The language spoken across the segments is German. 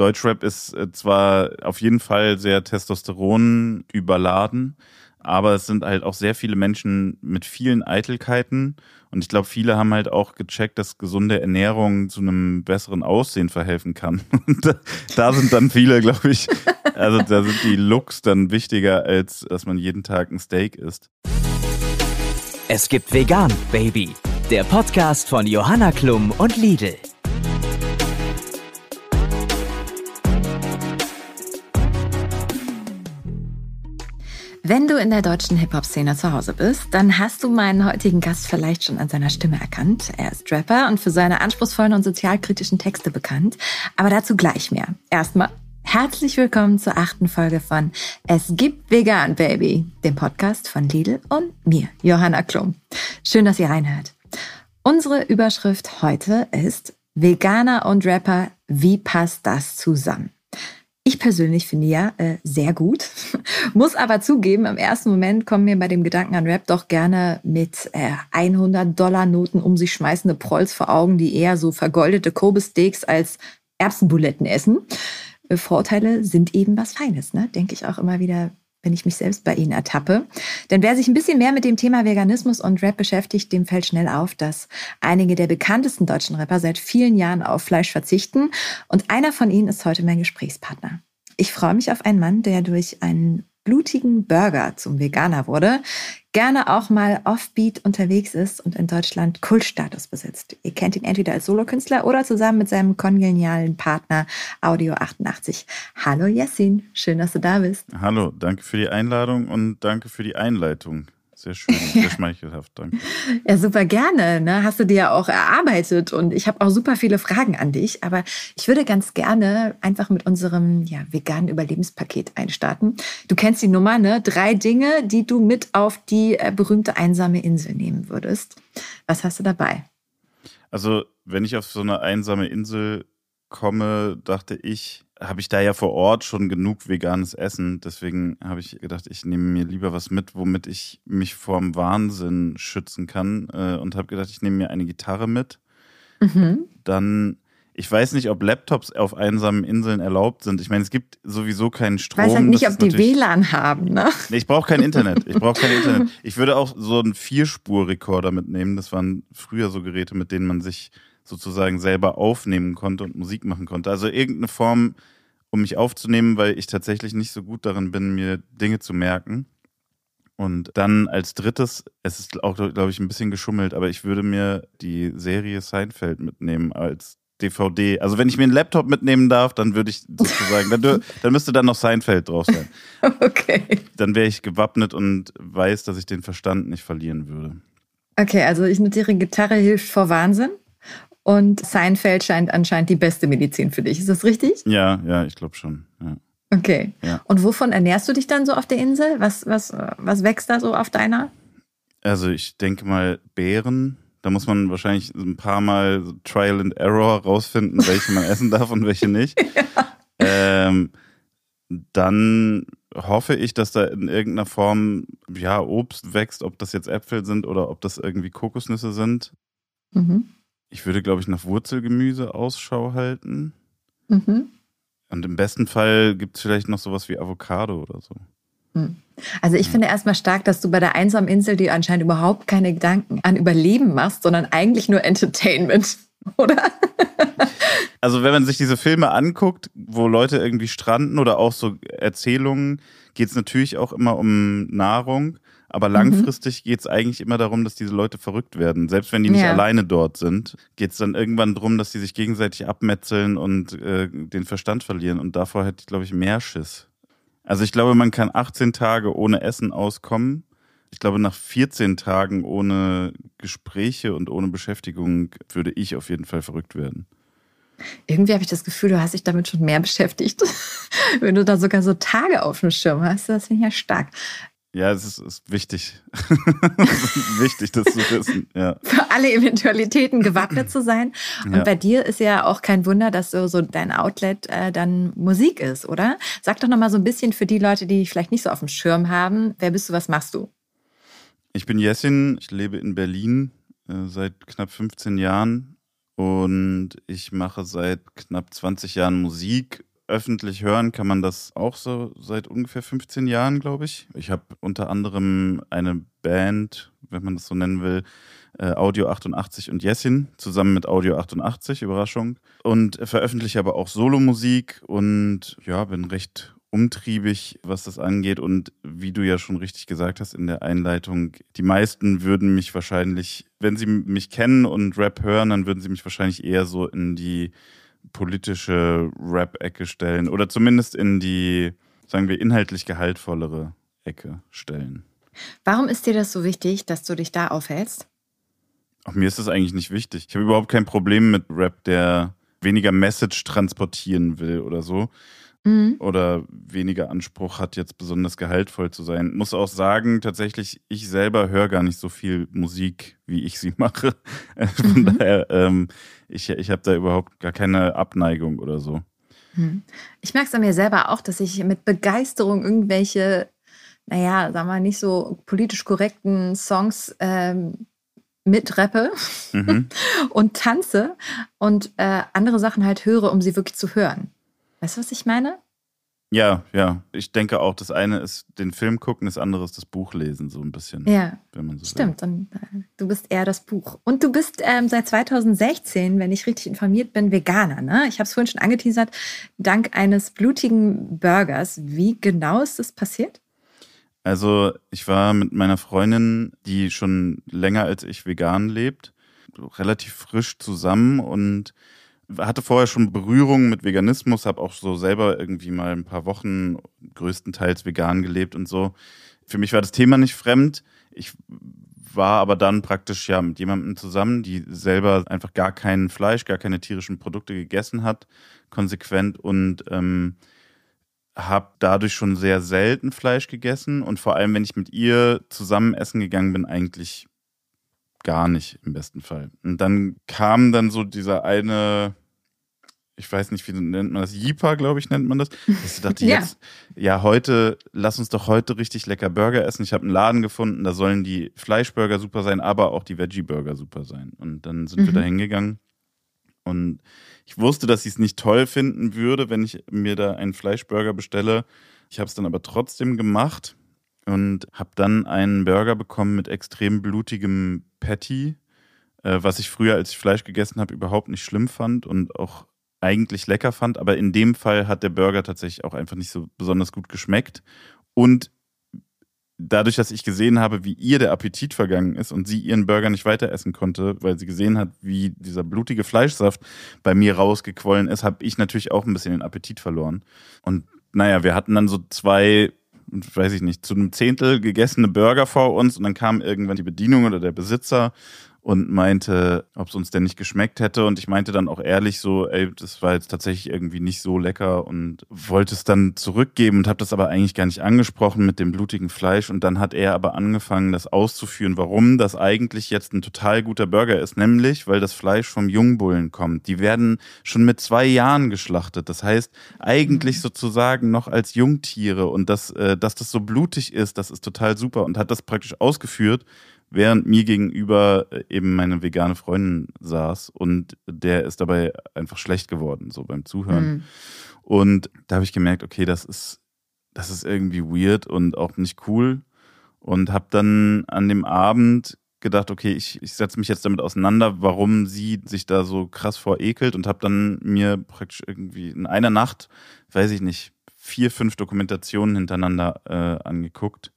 Deutschrap ist äh, zwar auf jeden Fall sehr Testosteron überladen, aber es sind halt auch sehr viele Menschen mit vielen Eitelkeiten. Und ich glaube, viele haben halt auch gecheckt, dass gesunde Ernährung zu einem besseren Aussehen verhelfen kann. Und da, da sind dann viele, glaube ich, also da sind die Looks dann wichtiger, als dass man jeden Tag ein Steak isst. Es gibt Vegan, Baby. Der Podcast von Johanna Klum und Lidl. Wenn du in der deutschen Hip-Hop-Szene zu Hause bist, dann hast du meinen heutigen Gast vielleicht schon an seiner Stimme erkannt. Er ist Rapper und für seine anspruchsvollen und sozialkritischen Texte bekannt. Aber dazu gleich mehr. Erstmal herzlich willkommen zur achten Folge von Es gibt Vegan Baby, dem Podcast von Lidl und mir, Johanna Klum. Schön, dass ihr reinhört. Unsere Überschrift heute ist Veganer und Rapper, wie passt das zusammen? Ich persönlich finde ja äh, sehr gut, muss aber zugeben, im ersten Moment kommen mir bei dem Gedanken an Rap doch gerne mit äh, 100-Dollar-Noten um sich schmeißende Prolls vor Augen, die eher so vergoldete Kobe-Steaks als Erbsenbuletten essen. Äh, Vorteile sind eben was Feines, ne? denke ich auch immer wieder wenn ich mich selbst bei Ihnen ertappe. Denn wer sich ein bisschen mehr mit dem Thema Veganismus und Rap beschäftigt, dem fällt schnell auf, dass einige der bekanntesten deutschen Rapper seit vielen Jahren auf Fleisch verzichten. Und einer von ihnen ist heute mein Gesprächspartner. Ich freue mich auf einen Mann, der durch einen blutigen Burger zum Veganer wurde, gerne auch mal offbeat unterwegs ist und in Deutschland Kultstatus besitzt. Ihr kennt ihn entweder als Solokünstler oder zusammen mit seinem kongenialen Partner Audio 88. Hallo Jessin, schön, dass du da bist. Hallo, danke für die Einladung und danke für die Einleitung. Sehr schön, sehr schmeichelhaft, danke. Ja, super gerne. Ne? Hast du dir ja auch erarbeitet und ich habe auch super viele Fragen an dich. Aber ich würde ganz gerne einfach mit unserem ja, veganen Überlebenspaket einstarten. Du kennst die Nummer, ne? Drei Dinge, die du mit auf die äh, berühmte einsame Insel nehmen würdest. Was hast du dabei? Also, wenn ich auf so eine einsame Insel komme, dachte ich, habe ich da ja vor Ort schon genug veganes Essen. Deswegen habe ich gedacht, ich nehme mir lieber was mit, womit ich mich vorm Wahnsinn schützen kann. Äh, und habe gedacht, ich nehme mir eine Gitarre mit. Mhm. Dann, ich weiß nicht, ob Laptops auf einsamen Inseln erlaubt sind. Ich meine, es gibt sowieso keinen Strom. Ich weiß halt nicht, ob die WLAN haben, ne? Nee, ich brauche kein Internet. Ich brauche kein Internet. Ich würde auch so einen Vierspur-Rekorder mitnehmen. Das waren früher so Geräte, mit denen man sich sozusagen selber aufnehmen konnte und Musik machen konnte. Also irgendeine Form, um mich aufzunehmen, weil ich tatsächlich nicht so gut darin bin, mir Dinge zu merken. Und dann als drittes, es ist auch, glaube ich, ein bisschen geschummelt, aber ich würde mir die Serie Seinfeld mitnehmen als DVD. Also wenn ich mir einen Laptop mitnehmen darf, dann würde ich sozusagen, dann, dann müsste dann noch Seinfeld drauf sein. Okay. Dann wäre ich gewappnet und weiß, dass ich den Verstand nicht verlieren würde. Okay, also ich notiere, Gitarre hilft vor Wahnsinn. Und Seinfeld scheint anscheinend die beste Medizin für dich. Ist das richtig? Ja, ja, ich glaube schon. Ja. Okay. Ja. Und wovon ernährst du dich dann so auf der Insel? Was, was, was wächst da so auf deiner? Also ich denke mal Beeren. Da muss man wahrscheinlich ein paar Mal Trial and Error rausfinden, welche man essen darf und welche nicht. ja. ähm, dann hoffe ich, dass da in irgendeiner Form ja Obst wächst, ob das jetzt Äpfel sind oder ob das irgendwie Kokosnüsse sind. Mhm. Ich würde, glaube ich, nach Wurzelgemüse Ausschau halten. Mhm. Und im besten Fall gibt es vielleicht noch sowas wie Avocado oder so. Hm. Also ich finde erstmal stark, dass du bei der einsamen Insel dir anscheinend überhaupt keine Gedanken an Überleben machst, sondern eigentlich nur Entertainment, oder? Also wenn man sich diese Filme anguckt, wo Leute irgendwie stranden oder auch so Erzählungen, geht es natürlich auch immer um Nahrung. Aber mhm. langfristig mhm. geht es eigentlich immer darum, dass diese Leute verrückt werden. Selbst wenn die nicht ja. alleine dort sind, geht es dann irgendwann darum, dass die sich gegenseitig abmetzeln und äh, den Verstand verlieren. Und davor hätte ich, glaube ich, mehr Schiss. Also ich glaube, man kann 18 Tage ohne Essen auskommen. Ich glaube, nach 14 Tagen ohne Gespräche und ohne Beschäftigung würde ich auf jeden Fall verrückt werden. Irgendwie habe ich das Gefühl, du hast dich damit schon mehr beschäftigt. Wenn du da sogar so Tage auf dem Schirm hast, das finde ich ja stark. Ja, es ist, ist wichtig. wichtig, das zu wissen. Ja. Für alle Eventualitäten gewappnet zu sein. Und ja. bei dir ist ja auch kein Wunder, dass so, so dein Outlet äh, dann Musik ist, oder? Sag doch nochmal so ein bisschen für die Leute, die dich vielleicht nicht so auf dem Schirm haben. Wer bist du, was machst du? Ich bin Jessin, ich lebe in Berlin äh, seit knapp 15 Jahren und ich mache seit knapp 20 Jahren Musik öffentlich hören kann man das auch so seit ungefähr 15 Jahren, glaube ich. Ich habe unter anderem eine Band, wenn man das so nennen will, äh, Audio 88 und Jessin, zusammen mit Audio 88, Überraschung. Und veröffentliche aber auch Solomusik und ja, bin recht umtriebig, was das angeht. Und wie du ja schon richtig gesagt hast in der Einleitung, die meisten würden mich wahrscheinlich, wenn sie mich kennen und Rap hören, dann würden sie mich wahrscheinlich eher so in die politische Rap-Ecke stellen oder zumindest in die, sagen wir, inhaltlich gehaltvollere Ecke stellen. Warum ist dir das so wichtig, dass du dich da aufhältst? Ach, mir ist das eigentlich nicht wichtig. Ich habe überhaupt kein Problem mit Rap, der weniger Message transportieren will oder so. Mhm. Oder weniger Anspruch hat, jetzt besonders gehaltvoll zu sein. Muss auch sagen, tatsächlich, ich selber höre gar nicht so viel Musik, wie ich sie mache. Von mhm. daher, ähm, ich, ich habe da überhaupt gar keine Abneigung oder so. Mhm. Ich merke es an mir selber auch, dass ich mit Begeisterung irgendwelche, naja, sagen wir mal, nicht so politisch korrekten Songs ähm, mitrappe mhm. und tanze und äh, andere Sachen halt höre, um sie wirklich zu hören. Weißt du, was ich meine? Ja, ja. Ich denke auch, das eine ist den Film gucken, das andere ist das Buch lesen, so ein bisschen. Ja. Wenn man so Stimmt. Will. Und äh, du bist eher das Buch. Und du bist ähm, seit 2016, wenn ich richtig informiert bin, Veganer, ne? Ich habe es vorhin schon angeteasert, dank eines blutigen Burgers. Wie genau ist das passiert? Also ich war mit meiner Freundin, die schon länger als ich vegan lebt, relativ frisch zusammen und hatte vorher schon Berührung mit Veganismus, habe auch so selber irgendwie mal ein paar Wochen größtenteils vegan gelebt und so. Für mich war das Thema nicht fremd. Ich war aber dann praktisch ja mit jemandem zusammen, die selber einfach gar kein Fleisch, gar keine tierischen Produkte gegessen hat, konsequent und ähm, habe dadurch schon sehr selten Fleisch gegessen und vor allem, wenn ich mit ihr zusammen essen gegangen bin, eigentlich gar nicht im besten Fall. Und dann kam dann so dieser eine, ich weiß nicht, wie nennt man das, Jipa, glaube ich, nennt man das. Ich dachte ja. jetzt, ja, heute, lass uns doch heute richtig lecker Burger essen. Ich habe einen Laden gefunden, da sollen die Fleischburger super sein, aber auch die Veggie-Burger super sein. Und dann sind mhm. wir da hingegangen und ich wusste, dass ich es nicht toll finden würde, wenn ich mir da einen Fleischburger bestelle. Ich habe es dann aber trotzdem gemacht und habe dann einen Burger bekommen mit extrem blutigem Patty, äh, was ich früher, als ich Fleisch gegessen habe, überhaupt nicht schlimm fand und auch eigentlich lecker fand. Aber in dem Fall hat der Burger tatsächlich auch einfach nicht so besonders gut geschmeckt. Und dadurch, dass ich gesehen habe, wie ihr der Appetit vergangen ist und sie ihren Burger nicht weiter essen konnte, weil sie gesehen hat, wie dieser blutige Fleischsaft bei mir rausgequollen ist, habe ich natürlich auch ein bisschen den Appetit verloren. Und naja, wir hatten dann so zwei, weiß ich nicht, zu einem Zehntel gegessene Burger vor uns und dann kam irgendwann die Bedienung oder der Besitzer und meinte, ob es uns denn nicht geschmeckt hätte. Und ich meinte dann auch ehrlich so, ey, das war jetzt tatsächlich irgendwie nicht so lecker und wollte es dann zurückgeben und habe das aber eigentlich gar nicht angesprochen mit dem blutigen Fleisch. Und dann hat er aber angefangen, das auszuführen, warum das eigentlich jetzt ein total guter Burger ist. Nämlich, weil das Fleisch vom Jungbullen kommt. Die werden schon mit zwei Jahren geschlachtet. Das heißt, eigentlich mhm. sozusagen noch als Jungtiere. Und dass, äh, dass das so blutig ist, das ist total super. Und hat das praktisch ausgeführt während mir gegenüber äh, eben meine vegane Freundin saß und der ist dabei einfach schlecht geworden, so beim Zuhören. Mhm. Und da habe ich gemerkt, okay, das ist, das ist irgendwie weird und auch nicht cool. Und habe dann an dem Abend gedacht, okay, ich, ich setze mich jetzt damit auseinander, warum sie sich da so krass vorekelt und habe dann mir praktisch irgendwie in einer Nacht, weiß ich nicht, vier, fünf Dokumentationen hintereinander äh, angeguckt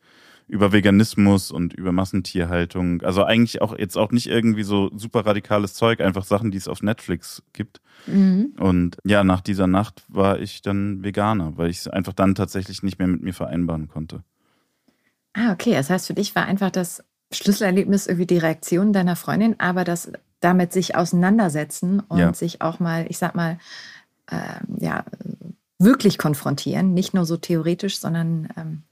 über Veganismus und über Massentierhaltung. Also eigentlich auch jetzt auch nicht irgendwie so super radikales Zeug, einfach Sachen, die es auf Netflix gibt. Mhm. Und ja, nach dieser Nacht war ich dann Veganer, weil ich es einfach dann tatsächlich nicht mehr mit mir vereinbaren konnte. Ah, okay. Das heißt, für dich war einfach das Schlüsselerlebnis irgendwie die Reaktion deiner Freundin, aber das damit sich auseinandersetzen und ja. sich auch mal, ich sag mal, äh, ja, wirklich konfrontieren, nicht nur so theoretisch, sondern ähm,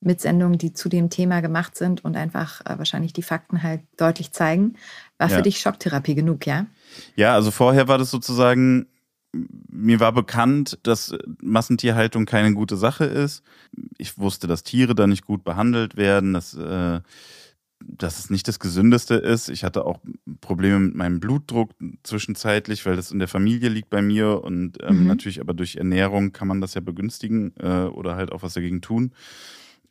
mit Sendungen, die zu dem Thema gemacht sind und einfach äh, wahrscheinlich die Fakten halt deutlich zeigen. War ja. für dich Schocktherapie genug, ja? Ja, also vorher war das sozusagen, mir war bekannt, dass Massentierhaltung keine gute Sache ist. Ich wusste, dass Tiere da nicht gut behandelt werden, dass äh, dass es nicht das Gesündeste ist. Ich hatte auch Probleme mit meinem Blutdruck zwischenzeitlich, weil das in der Familie liegt bei mir und ähm, mhm. natürlich aber durch Ernährung kann man das ja begünstigen äh, oder halt auch was dagegen tun.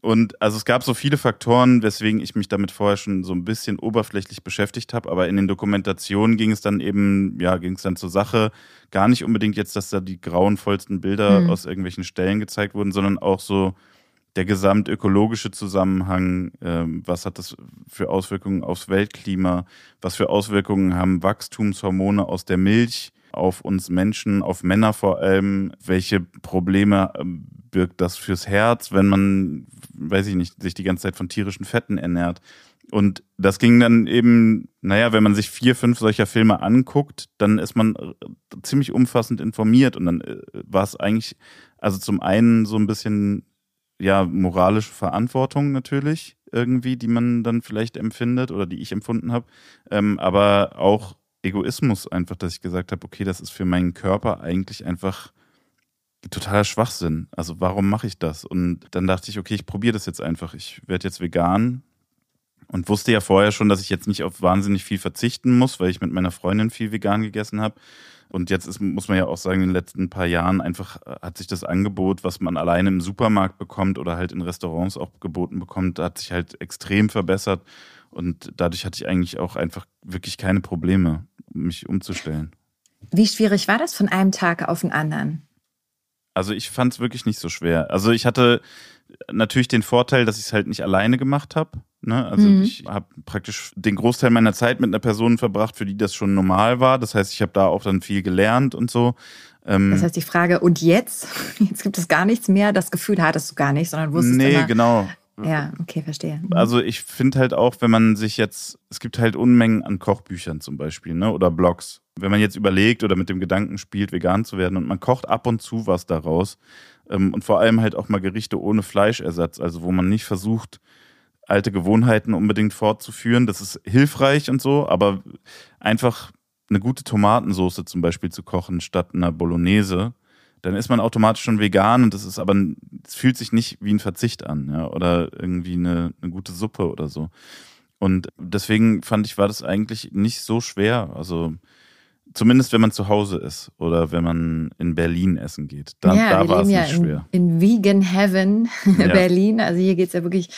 Und also es gab so viele Faktoren, weswegen ich mich damit vorher schon so ein bisschen oberflächlich beschäftigt habe. Aber in den Dokumentationen ging es dann eben, ja, ging es dann zur Sache. Gar nicht unbedingt jetzt, dass da die grauenvollsten Bilder mhm. aus irgendwelchen Stellen gezeigt wurden, sondern auch so der gesamtökologische Zusammenhang. Ähm, was hat das für Auswirkungen aufs Weltklima? Was für Auswirkungen haben Wachstumshormone aus der Milch? auf uns Menschen, auf Männer vor allem, welche Probleme ähm, birgt das fürs Herz, wenn man, weiß ich nicht, sich die ganze Zeit von tierischen Fetten ernährt. Und das ging dann eben, naja, wenn man sich vier, fünf solcher Filme anguckt, dann ist man ziemlich umfassend informiert. Und dann äh, war es eigentlich, also zum einen so ein bisschen, ja, moralische Verantwortung natürlich irgendwie, die man dann vielleicht empfindet oder die ich empfunden habe. Ähm, aber auch Egoismus einfach, dass ich gesagt habe, okay, das ist für meinen Körper eigentlich einfach totaler Schwachsinn. Also warum mache ich das? Und dann dachte ich, okay, ich probiere das jetzt einfach. Ich werde jetzt vegan und wusste ja vorher schon, dass ich jetzt nicht auf wahnsinnig viel verzichten muss, weil ich mit meiner Freundin viel vegan gegessen habe. Und jetzt ist, muss man ja auch sagen, in den letzten paar Jahren einfach äh, hat sich das Angebot, was man alleine im Supermarkt bekommt oder halt in Restaurants auch geboten bekommt, hat sich halt extrem verbessert. Und dadurch hatte ich eigentlich auch einfach wirklich keine Probleme, mich umzustellen. Wie schwierig war das von einem Tag auf den anderen? Also ich fand es wirklich nicht so schwer. Also ich hatte natürlich den Vorteil, dass ich es halt nicht alleine gemacht habe. Ne? Also mhm. ich habe praktisch den Großteil meiner Zeit mit einer Person verbracht, für die das schon normal war. Das heißt, ich habe da auch dann viel gelernt und so. Ähm, das heißt, die Frage, und jetzt? Jetzt gibt es gar nichts mehr. Das Gefühl hattest du gar nicht, sondern wusstest nee, immer. Nee, genau. Ja, okay, verstehe. Mhm. Also ich finde halt auch, wenn man sich jetzt, es gibt halt Unmengen an Kochbüchern zum Beispiel, ne? Oder Blogs. Wenn man jetzt überlegt oder mit dem Gedanken spielt, vegan zu werden und man kocht ab und zu was daraus ähm, und vor allem halt auch mal Gerichte ohne Fleischersatz, also wo man nicht versucht, alte Gewohnheiten unbedingt fortzuführen. Das ist hilfreich und so, aber einfach eine gute Tomatensauce zum Beispiel zu kochen statt einer Bolognese dann ist man automatisch schon vegan und das ist aber, es fühlt sich nicht wie ein Verzicht an, ja, oder irgendwie eine, eine gute Suppe oder so. Und deswegen fand ich, war das eigentlich nicht so schwer. Also Zumindest wenn man zu Hause ist oder wenn man in Berlin essen geht. Da, ja, da war es nicht ja schwer. In, in Vegan Heaven ja. Berlin. Also hier geht es ja wirklich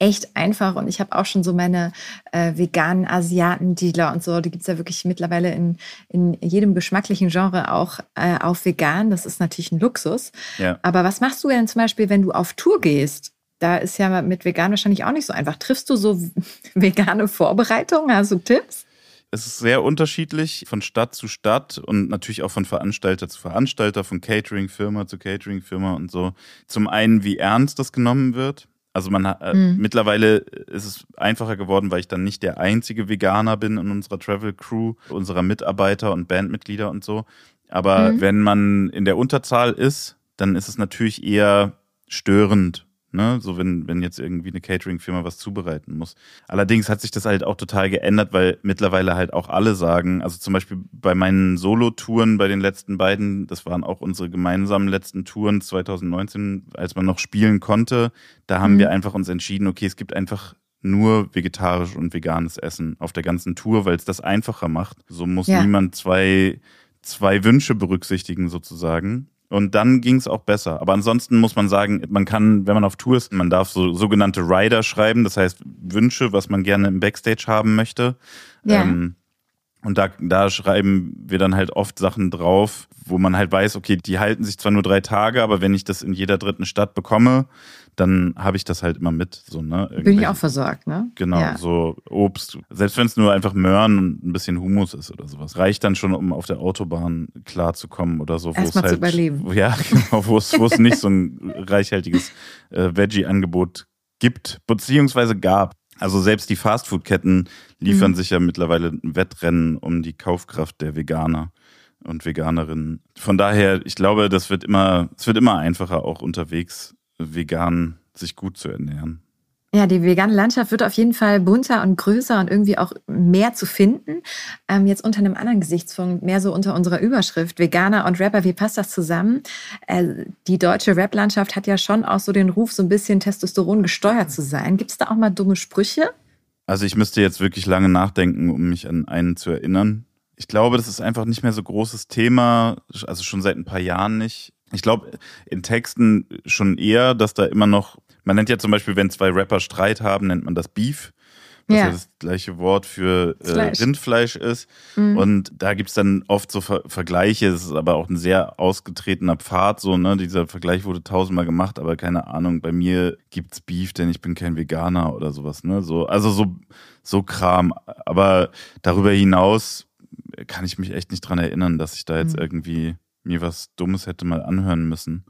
echt einfach. Und ich habe auch schon so meine äh, veganen Asiaten-Dealer und so. Die gibt es ja wirklich mittlerweile in, in jedem geschmacklichen Genre auch äh, auf vegan. Das ist natürlich ein Luxus. Ja. Aber was machst du denn zum Beispiel, wenn du auf Tour gehst? Da ist ja mit vegan wahrscheinlich auch nicht so einfach. Triffst du so vegane Vorbereitungen? Hast du Tipps? Es ist sehr unterschiedlich von Stadt zu Stadt und natürlich auch von Veranstalter zu Veranstalter, von Catering-Firma zu Catering-Firma und so. Zum einen, wie ernst das genommen wird. Also man äh, mhm. mittlerweile ist es einfacher geworden, weil ich dann nicht der einzige Veganer bin in unserer Travel Crew, unserer Mitarbeiter und Bandmitglieder und so. Aber mhm. wenn man in der Unterzahl ist, dann ist es natürlich eher störend, Ne? So, wenn, wenn jetzt irgendwie eine Catering-Firma was zubereiten muss. Allerdings hat sich das halt auch total geändert, weil mittlerweile halt auch alle sagen, also zum Beispiel bei meinen Solo-Touren, bei den letzten beiden, das waren auch unsere gemeinsamen letzten Touren 2019, als man noch spielen konnte, da haben mhm. wir einfach uns entschieden, okay, es gibt einfach nur vegetarisch und veganes Essen auf der ganzen Tour, weil es das einfacher macht. So muss ja. niemand zwei, zwei Wünsche berücksichtigen sozusagen. Und dann ging es auch besser. Aber ansonsten muss man sagen, man kann, wenn man auf Tour ist, man darf so sogenannte Rider schreiben, das heißt Wünsche, was man gerne im Backstage haben möchte. Ja. Ähm, und da, da schreiben wir dann halt oft Sachen drauf, wo man halt weiß, okay, die halten sich zwar nur drei Tage, aber wenn ich das in jeder dritten Stadt bekomme, dann habe ich das halt immer mit. So, ne? Bin ich auch versorgt, ne? Genau, ja. so Obst. Selbst wenn es nur einfach Möhren und ein bisschen Humus ist oder sowas. Reicht dann schon, um auf der Autobahn klarzukommen oder so. Erstmal halt, zu überleben. Ja, genau, wo es, nicht so ein reichhaltiges äh, Veggie-Angebot gibt, beziehungsweise gab. Also selbst die Fastfood-Ketten liefern mhm. sich ja mittlerweile ein Wettrennen um die Kaufkraft der Veganer und Veganerinnen. Von daher, ich glaube, das wird immer, es wird immer einfacher, auch unterwegs vegan sich gut zu ernähren. Ja, die vegane Landschaft wird auf jeden Fall bunter und größer und irgendwie auch mehr zu finden. Ähm, jetzt unter einem anderen Gesichtspunkt, mehr so unter unserer Überschrift Veganer und Rapper, wie passt das zusammen? Äh, die deutsche Rap-Landschaft hat ja schon auch so den Ruf, so ein bisschen Testosteron gesteuert zu sein. Gibt es da auch mal dumme Sprüche? Also ich müsste jetzt wirklich lange nachdenken, um mich an einen zu erinnern. Ich glaube, das ist einfach nicht mehr so großes Thema, also schon seit ein paar Jahren nicht. Ich glaube, in Texten schon eher, dass da immer noch, man nennt ja zum Beispiel, wenn zwei Rapper Streit haben, nennt man das Beef was ja. ja das gleiche Wort für äh, Rindfleisch ist. Mhm. Und da gibt es dann oft so Ver Vergleiche, es ist aber auch ein sehr ausgetretener Pfad, so, ne? Dieser Vergleich wurde tausendmal gemacht, aber keine Ahnung, bei mir gibt es Beef, denn ich bin kein Veganer oder sowas, ne? So, also so, so Kram. Aber darüber hinaus kann ich mich echt nicht dran erinnern, dass ich da jetzt mhm. irgendwie mir was Dummes hätte mal anhören müssen.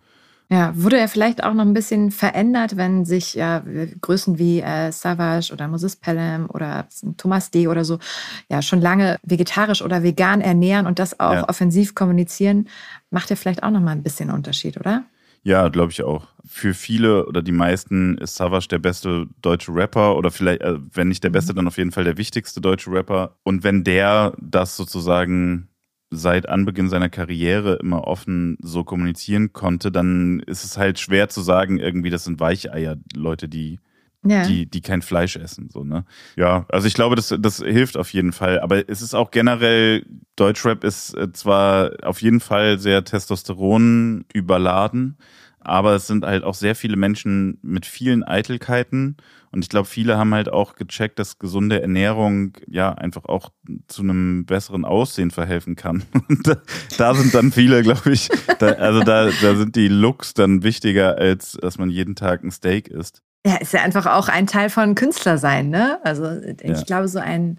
Ja, wurde er vielleicht auch noch ein bisschen verändert, wenn sich ja, Größen wie äh, Savage oder Moses Pelham oder Thomas D. oder so ja schon lange vegetarisch oder vegan ernähren und das auch ja. offensiv kommunizieren, macht ja vielleicht auch noch mal ein bisschen Unterschied, oder? Ja, glaube ich auch. Für viele oder die meisten ist Savage der beste deutsche Rapper oder vielleicht, äh, wenn nicht der beste, mhm. dann auf jeden Fall der wichtigste deutsche Rapper. Und wenn der das sozusagen seit Anbeginn seiner Karriere immer offen so kommunizieren konnte, dann ist es halt schwer zu sagen, irgendwie, das sind Weicheier, Leute, die, ja. die, die kein Fleisch essen. So, ne? Ja, also ich glaube, das, das hilft auf jeden Fall. Aber es ist auch generell, Deutschrap ist äh, zwar auf jeden Fall sehr Testosteron überladen, aber es sind halt auch sehr viele Menschen mit vielen Eitelkeiten und ich glaube, viele haben halt auch gecheckt, dass gesunde Ernährung ja einfach auch zu einem besseren Aussehen verhelfen kann. Und da, da sind dann viele, glaube ich, da, also da, da sind die Looks dann wichtiger, als dass man jeden Tag ein Steak isst. Ja, ist ja einfach auch ein Teil von Künstler sein, ne? Also ich ja. glaube, so ein,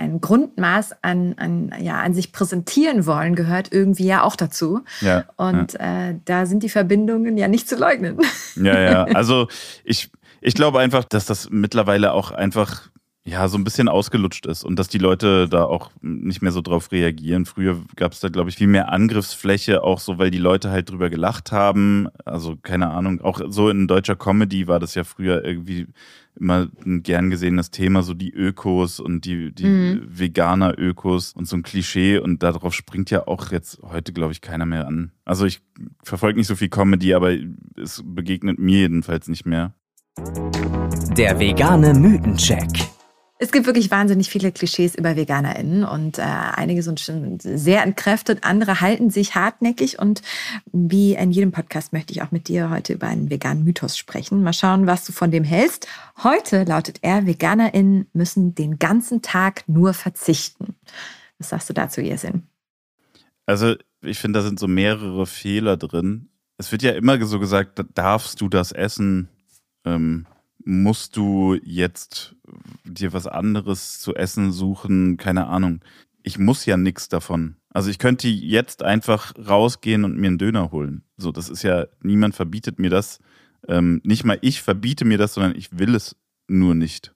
ein Grundmaß an, an, ja, an sich präsentieren wollen gehört irgendwie ja auch dazu. Ja, und ja. Äh, da sind die Verbindungen ja nicht zu leugnen. Ja, ja. Also ich, ich glaube einfach, dass das mittlerweile auch einfach ja, so ein bisschen ausgelutscht ist und dass die Leute da auch nicht mehr so drauf reagieren. Früher gab es da, glaube ich, viel mehr Angriffsfläche, auch so, weil die Leute halt drüber gelacht haben. Also keine Ahnung, auch so in deutscher Comedy war das ja früher irgendwie immer ein gern gesehenes Thema, so die Ökos und die, die mhm. Veganer-Ökos und so ein Klischee und darauf springt ja auch jetzt heute, glaube ich, keiner mehr an. Also ich verfolge nicht so viel Comedy, aber es begegnet mir jedenfalls nicht mehr. Der vegane Mythencheck. Es gibt wirklich wahnsinnig viele Klischees über VeganerInnen und äh, einige sind schon sehr entkräftet, andere halten sich hartnäckig und wie in jedem Podcast möchte ich auch mit dir heute über einen veganen Mythos sprechen. Mal schauen, was du von dem hältst. Heute lautet er, VeganerInnen müssen den ganzen Tag nur verzichten. Was sagst du dazu, Jessin? Also ich finde, da sind so mehrere Fehler drin. Es wird ja immer so gesagt, darfst du das essen, ähm, musst du jetzt dir was anderes zu essen suchen, keine Ahnung. Ich muss ja nichts davon. Also ich könnte jetzt einfach rausgehen und mir einen Döner holen. So, das ist ja, niemand verbietet mir das. Ähm, nicht mal ich verbiete mir das, sondern ich will es nur nicht.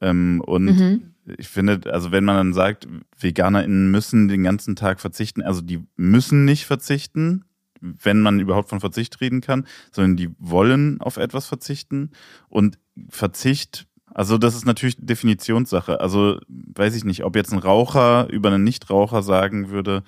Ähm, und mhm. ich finde, also wenn man dann sagt, VeganerInnen müssen den ganzen Tag verzichten, also die müssen nicht verzichten, wenn man überhaupt von Verzicht reden kann, sondern die wollen auf etwas verzichten. Und Verzicht, also das ist natürlich Definitionssache. Also weiß ich nicht, ob jetzt ein Raucher über einen Nichtraucher sagen würde,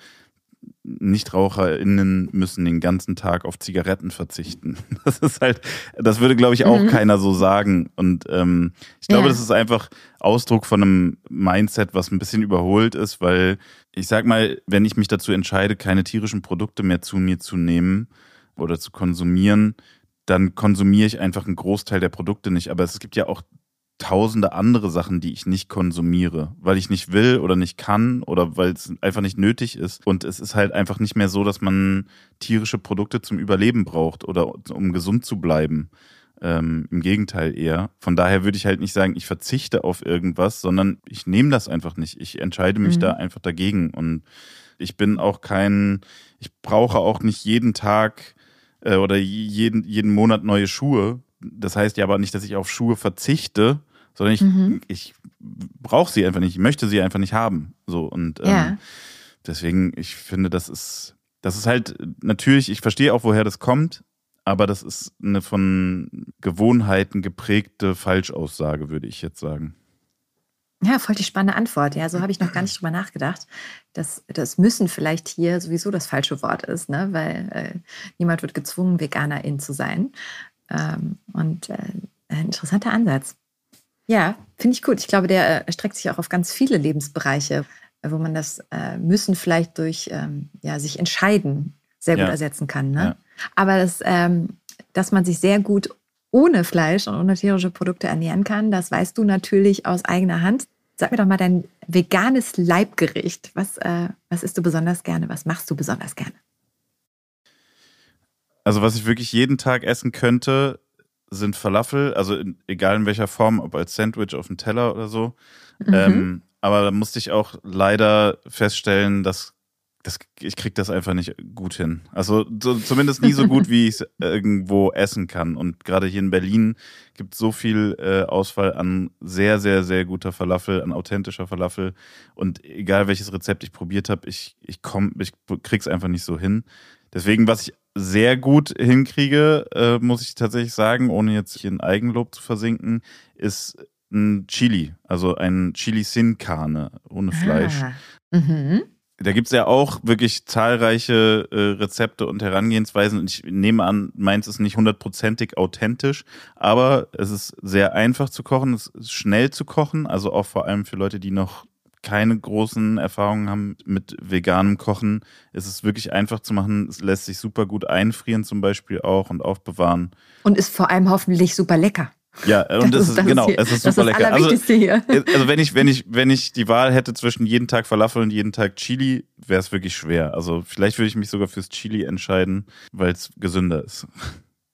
NichtraucherInnen müssen den ganzen Tag auf Zigaretten verzichten. Das ist halt, das würde, glaube ich, auch mhm. keiner so sagen. Und ähm, ich glaube, ja. das ist einfach Ausdruck von einem Mindset, was ein bisschen überholt ist, weil ich sag mal, wenn ich mich dazu entscheide, keine tierischen Produkte mehr zu mir zu nehmen oder zu konsumieren, dann konsumiere ich einfach einen Großteil der Produkte nicht. Aber es gibt ja auch tausende andere Sachen, die ich nicht konsumiere, weil ich nicht will oder nicht kann oder weil es einfach nicht nötig ist. Und es ist halt einfach nicht mehr so, dass man tierische Produkte zum Überleben braucht oder um gesund zu bleiben. Ähm, Im Gegenteil eher. Von daher würde ich halt nicht sagen, ich verzichte auf irgendwas, sondern ich nehme das einfach nicht. Ich entscheide mich mhm. da einfach dagegen. Und ich bin auch kein, ich brauche auch nicht jeden Tag äh, oder jeden, jeden Monat neue Schuhe. Das heißt ja aber nicht, dass ich auf Schuhe verzichte, sondern ich, mhm. ich brauche sie einfach nicht, ich möchte sie einfach nicht haben. So und ähm, ja. deswegen, ich finde, das ist, das ist halt natürlich, ich verstehe auch, woher das kommt, aber das ist eine von Gewohnheiten geprägte Falschaussage, würde ich jetzt sagen. Ja, voll die spannende Antwort. Ja, so habe ich noch gar nicht drüber nachgedacht, dass das müssen vielleicht hier sowieso das falsche Wort ist, ne? weil äh, niemand wird gezwungen, Veganerin zu sein. Ähm, und äh, ein interessanter Ansatz. Ja, finde ich gut. Ich glaube, der äh, erstreckt sich auch auf ganz viele Lebensbereiche, wo man das äh, Müssen vielleicht durch ähm, ja, sich entscheiden sehr gut Ja. ersetzen kann. Ne? Ja. Aber das, ähm, dass man sich sehr gut ohne Fleisch und ohne tierische Produkte ernähren kann, das weißt du natürlich aus eigener Hand. Sag mir doch mal dein veganes Leibgericht. Was, äh, was isst du besonders gerne? Was machst du besonders gerne? Also was ich wirklich jeden Tag essen könnte, sind Falafel, also in, egal in welcher Form, ob als Sandwich auf dem Teller oder so. Mhm. Ähm, aber da musste ich auch leider feststellen, dass das, ich krieg das einfach nicht gut hin. Also so, zumindest nie so gut, wie ich es irgendwo essen kann. Und gerade hier in Berlin gibt es so viel äh, Auswahl an sehr, sehr, sehr guter Falafel, an authentischer Falafel. Und egal welches Rezept ich probiert habe, ich, ich komm, ich krieg's einfach nicht so hin. Deswegen, was ich sehr gut hinkriege, äh, muss ich tatsächlich sagen, ohne jetzt in Eigenlob zu versinken, ist ein Chili, also ein Chili Sin Carne ohne Fleisch. Ah. Mhm. Da gibt's ja auch wirklich zahlreiche äh, Rezepte und Herangehensweisen. Und ich nehme an, meins ist nicht hundertprozentig authentisch, aber es ist sehr einfach zu kochen, es ist schnell zu kochen, also auch vor allem für Leute, die noch keine großen Erfahrungen haben mit veganem Kochen. Es ist wirklich einfach zu machen. Es lässt sich super gut einfrieren zum Beispiel auch und aufbewahren. Und ist vor allem hoffentlich super lecker. Ja, und das, ist, genau, hier- es ist das super lecker. Das Also, hier. also wenn ich, wenn ich, wenn ich die Wahl hätte zwischen jeden Tag Falafel und jeden Tag Chili, wäre es wirklich schwer. Also vielleicht würde ich mich sogar fürs Chili entscheiden, weil es gesünder ist.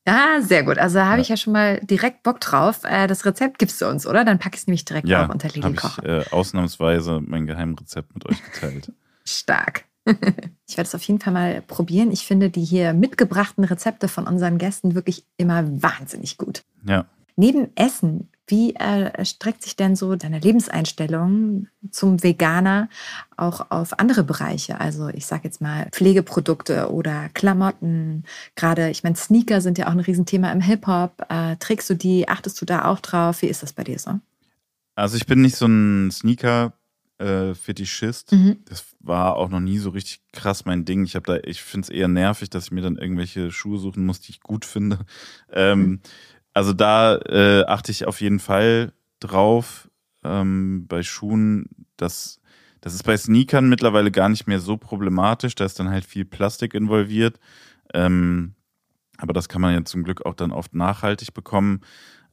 Ah, sehr gut. Also da habe Ja. ich ja schon mal direkt Bock drauf. Äh, Das Rezept gibst du uns, oder? Dann packe ich es nämlich direkt Ja, auch unter Lidl habe Koch. ich äh, ausnahmsweise mein Geheimrezept mit euch geteilt. Stark. Ich werde es auf jeden Fall mal probieren. Ich finde die hier mitgebrachten Rezepte von unseren Gästen wirklich immer wahnsinnig gut. Ja. Neben Essen, wie äh, streckt sich denn so deine Lebenseinstellung zum Veganer auch auf andere Bereiche? Also ich sage jetzt mal Pflegeprodukte oder Klamotten. Gerade, ich meine, Sneaker sind ja auch ein Riesenthema im Hip-Hop. Äh, trägst du die? Achtest du da auch drauf? Wie ist das bei dir so? Also ich bin nicht so ein Sneaker-Fetischist. Mhm. Das war auch noch nie so richtig krass mein Ding. Ich habe da, ich finde es eher nervig, dass ich mir dann irgendwelche Schuhe suchen muss, die ich gut finde. Ähm, also da äh, achte ich auf jeden Fall drauf. Ähm, bei Schuhen, das, das ist bei Sneakern mittlerweile gar nicht mehr so problematisch. Da ist dann halt viel Plastik involviert. Ähm, aber das kann man ja zum Glück auch dann oft nachhaltig bekommen.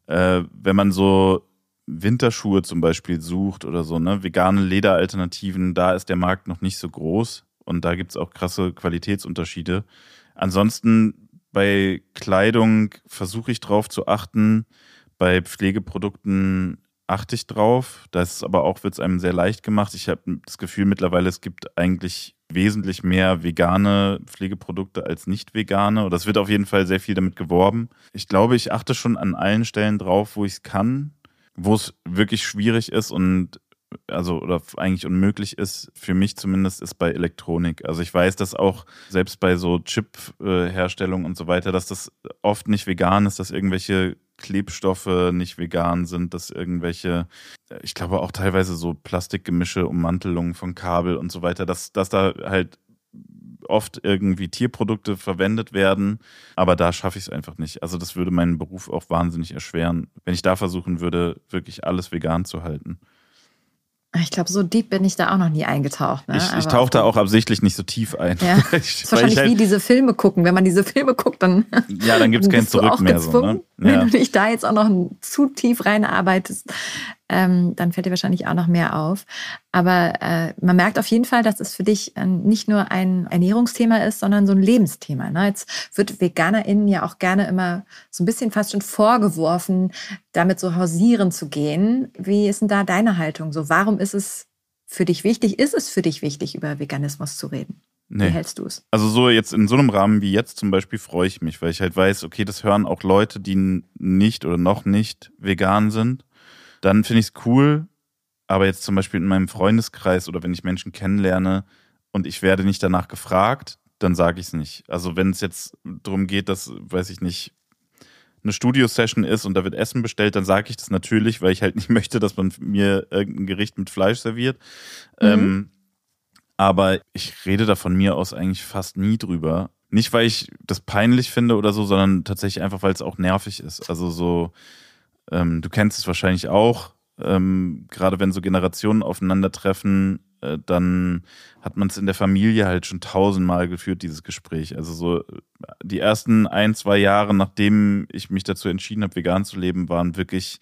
Äh, wenn man so Winterschuhe zum Beispiel sucht oder so, ne, vegane Lederalternativen, da ist der Markt noch nicht so groß und da gibt es auch krasse Qualitätsunterschiede. Ansonsten bei Kleidung versuche ich drauf zu achten, bei Pflegeprodukten achte ich drauf. Das aber auch wird es einem sehr leicht gemacht. Ich habe das Gefühl mittlerweile, es gibt eigentlich wesentlich mehr vegane Pflegeprodukte als nicht vegane. Oder es wird auf jeden Fall sehr viel damit geworben. Ich glaube, ich achte schon an allen Stellen drauf, wo ich es kann, wo es wirklich schwierig ist und also oder eigentlich unmöglich ist, für mich zumindest, ist bei Elektronik. Also ich weiß, dass auch selbst bei so Chip-Herstellung und so weiter, dass das oft nicht vegan ist, dass irgendwelche Klebstoffe nicht vegan sind, dass irgendwelche, ich glaube auch teilweise so Plastikgemische, Ummantelungen von Kabel und so weiter, dass, dass da halt oft irgendwie Tierprodukte verwendet werden, aber da schaffe ich es einfach nicht. Also das würde meinen Beruf auch wahnsinnig erschweren, wenn ich da versuchen würde, wirklich alles vegan zu halten. Ich glaube, so deep bin ich da auch noch nie eingetaucht. Ne? ich ich tauche da auch absichtlich nicht so tief ein. Ja, Ich- Das ist wahrscheinlich ich halt, wie diese Filme gucken. Wenn man diese Filme guckt, dann, ja, dann gibt es kein Zurück mehr. So, ne? Wenn ja. du dich da jetzt auch noch zu tief reinarbeitest, ähm, dann fällt dir wahrscheinlich auch noch mehr auf. Aber äh, man merkt auf jeden Fall, dass es für dich äh, nicht nur ein Ernährungsthema ist, sondern so ein Lebensthema. Ne? Jetzt wird VeganerInnen ja auch gerne immer so ein bisschen fast schon vorgeworfen, damit so hausieren zu gehen. Wie ist denn da deine Haltung? So, warum ist es für dich wichtig? Ist es für dich wichtig, über Veganismus zu reden? Wie Nee. hältst du es? Also so jetzt in so einem Rahmen wie jetzt zum Beispiel freue ich mich, weil ich halt weiß, okay, das hören auch Leute, die nicht oder noch nicht vegan sind. Dann finde ich es cool, aber jetzt zum Beispiel in meinem Freundeskreis oder wenn ich Menschen kennenlerne und ich werde nicht danach gefragt, dann sage ich es nicht. Also wenn es jetzt darum geht, dass, weiß ich nicht, eine Studio-Session ist und da wird Essen bestellt, dann sage ich das natürlich, weil ich halt nicht möchte, dass man mir irgendein Gericht mit Fleisch serviert. Mhm. Ähm, aber ich rede da von mir aus eigentlich fast nie drüber. Nicht, weil ich das peinlich finde oder so, sondern tatsächlich einfach, weil es auch nervig ist. Also so, ähm, du kennst es wahrscheinlich auch, ähm, gerade wenn so Generationen aufeinandertreffen, äh, dann hat man es in der Familie halt schon tausendmal geführt, dieses Gespräch. Also so die ersten ein, zwei Jahre, nachdem ich mich dazu entschieden habe, vegan zu leben, waren wirklich,